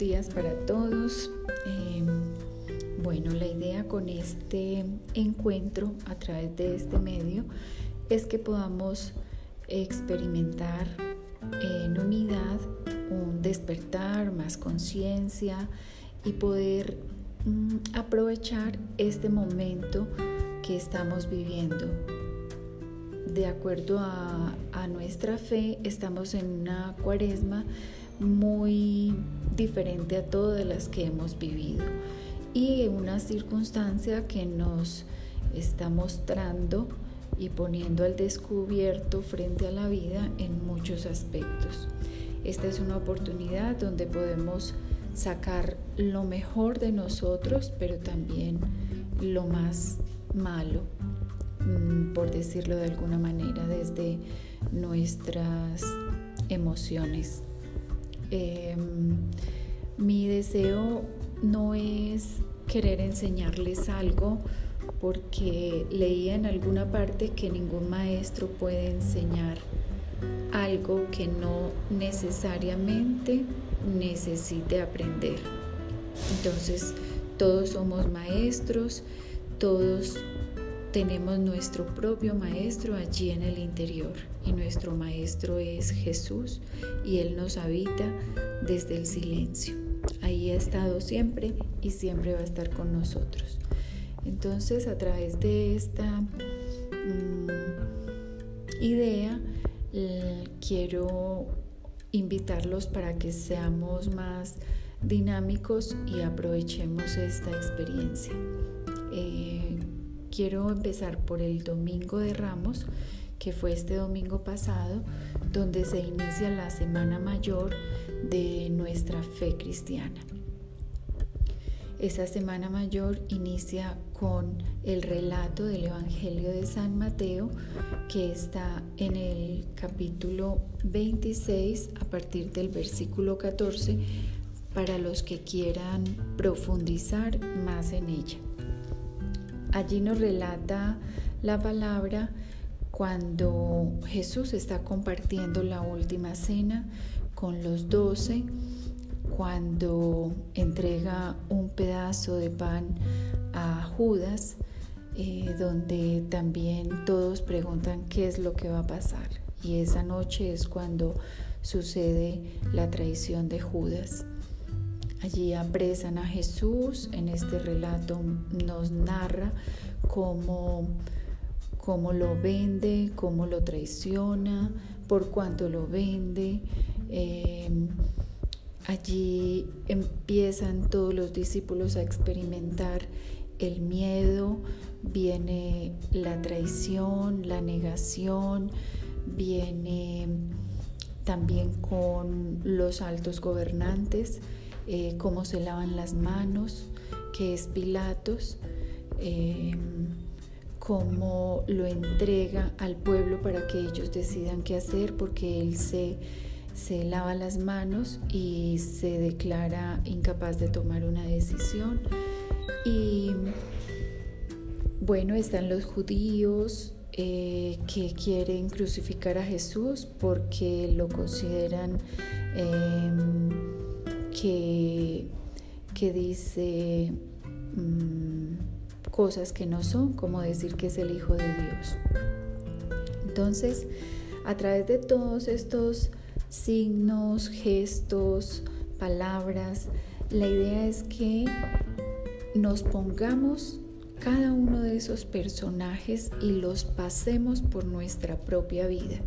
días para todos. Em, bueno, la idea con este encuentro a través de este medio es que podamos experimentar en unidad un despertar, más conciencia y poder mm, aprovechar este momento que estamos viviendo. De acuerdo a, a nuestra fe, estamos en una cuaresma muy diferente a todas las que hemos vivido y una circunstancia que nos está mostrando y poniendo al descubierto frente a la vida en muchos aspectos. Esta es una oportunidad donde podemos sacar lo mejor de nosotros, pero también lo más malo, mm, por decirlo de alguna manera, desde nuestras emociones. Em, mi deseo no es querer enseñarles algo porque leía en alguna parte que ningún maestro puede enseñar algo que no necesariamente necesite aprender. Entonces, todos somos maestros, todos tenemos nuestro propio maestro allí en el interior y nuestro maestro es Jesús y Él nos habita desde el silencio. Ahí ha estado siempre y siempre va a estar con nosotros. Entonces a través de esta mm, idea quiero invitarlos para que seamos más dinámicos y aprovechemos esta experiencia. Eh, quiero empezar por el Domingo de Ramos, que fue este domingo pasado, donde se inicia la Semana Mayor de nuestra fe cristiana. Esa Semana Mayor inicia con el relato del Evangelio de San Mateo, que está en el capítulo 26 a partir del versículo 14, para los que quieran profundizar más en ella. Allí nos relata la palabra cuando Jesús está compartiendo la última cena con los doce, cuando entrega un pedazo de pan a Judas, eh, donde también todos preguntan qué es lo que va a pasar. Y esa noche es cuando sucede la traición de Judas. Allí apresan a Jesús, en este relato nos narra cómo, cómo lo vende, cómo lo traiciona, por cuánto lo vende. Em, allí empiezan todos los discípulos a experimentar el miedo, viene la traición, la negación, viene también con los altos gobernantes eh, cómo se lavan las manos, que es Pilatos, eh, cómo lo entrega al pueblo para que ellos decidan qué hacer, porque él se, se lava las manos y se declara incapaz de tomar una decisión. Y bueno, están los judíos, eh, que quieren crucificar a Jesús porque lo consideran que, dice mm, cosas que no son, como decir que es el Hijo de Dios. Entonces, a través de todos estos signos, gestos, palabras, la idea es que nos pongamos cada uno de esos personajes y los pasemos por nuestra propia vida,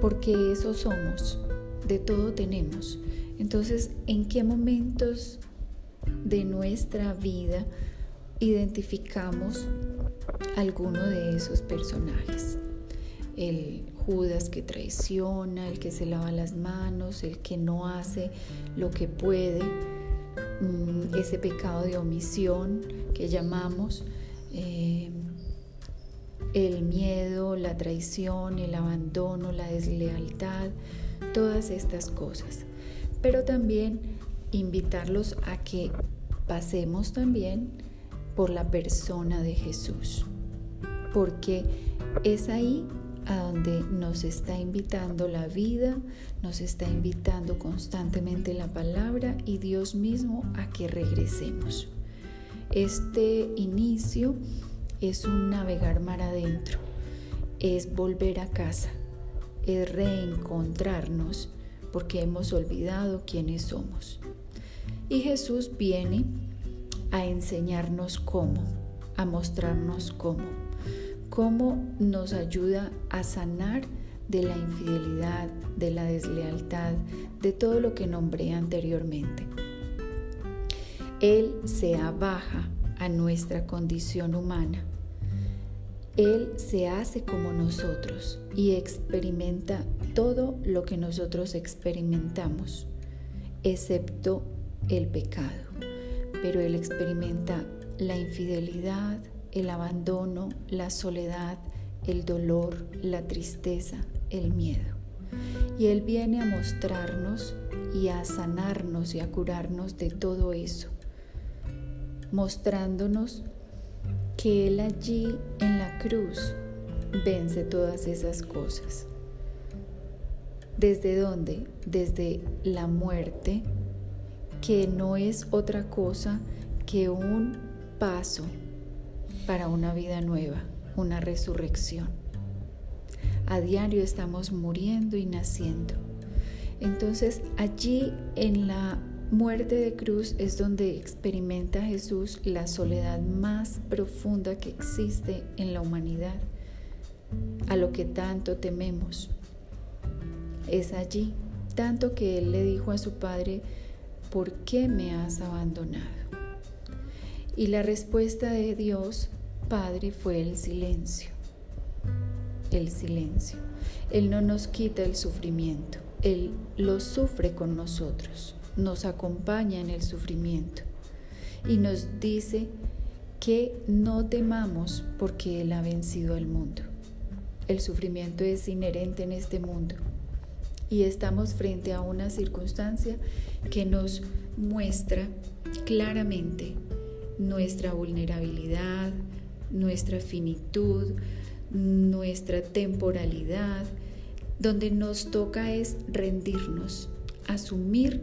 porque eso somos, de todo tenemos. Entonces, ¿en qué momentos de nuestra vida identificamos alguno de esos personajes? El Judas que traiciona, el que se lava las manos, el que no hace lo que puede, mm, ese pecado de omisión que llamamos, eh, el miedo, la traición, el abandono, la deslealtad, todas estas cosas pero también invitarlos a que pasemos también por la persona de Jesús, porque es ahí a donde nos está invitando la vida, nos está invitando constantemente la palabra y Dios mismo a que regresemos. Este inicio es un navegar mar adentro, es volver a casa, es reencontrarnos porque hemos olvidado quiénes somos. Y Jesús viene a enseñarnos cómo, a mostrarnos cómo, cómo nos ayuda a sanar de la infidelidad, de la deslealtad, de todo lo que nombré anteriormente. Él se abaja a nuestra condición humana. Él se hace como nosotros y experimenta todo lo que nosotros experimentamos, excepto el pecado. Pero Él experimenta la infidelidad, el abandono, la soledad, el dolor, la tristeza, el miedo. Y Él viene a mostrarnos y a sanarnos y a curarnos de todo eso, mostrándonos que Él allí en la cruz vence todas esas cosas. ¿Desde dónde? Desde la muerte, que no es otra cosa que un paso para una vida nueva, una resurrección. A diario estamos muriendo y naciendo. Entonces allí en la muerte de cruz es donde experimenta Jesús la soledad más profunda que existe en la humanidad, a lo que tanto tememos. Es allí, tanto que Él le dijo a su Padre, ¿por qué me has abandonado? Y la respuesta de Dios, Padre, fue el silencio. El silencio. Él no nos quita el sufrimiento, Él lo sufre con nosotros, nos acompaña en el sufrimiento y nos dice que no temamos porque Él ha vencido al mundo. El sufrimiento es inherente en este mundo y estamos frente a una circunstancia que nos muestra claramente nuestra vulnerabilidad, nuestra finitud, nuestra temporalidad, donde nos toca es rendirnos, asumir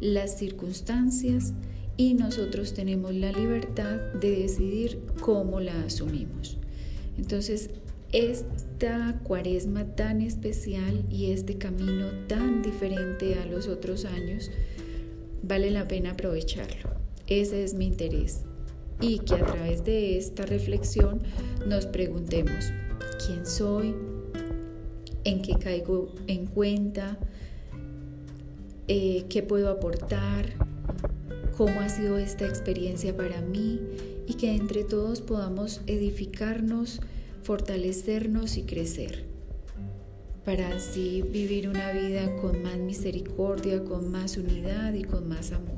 las circunstancias y nosotros tenemos la libertad de decidir cómo la asumimos. Entonces, esta cuaresma tan especial y este camino tan diferente a los otros años, vale la pena aprovecharlo. Ese es mi interés. Y que a través de esta reflexión nos preguntemos, ¿quién soy? ¿En qué caigo en cuenta? Eh, ¿Qué puedo aportar? ¿Cómo ha sido esta experiencia para mí? Y que entre todos podamos edificarnos, fortalecernos y crecer para así vivir una vida con más misericordia, con más unidad y con más amor.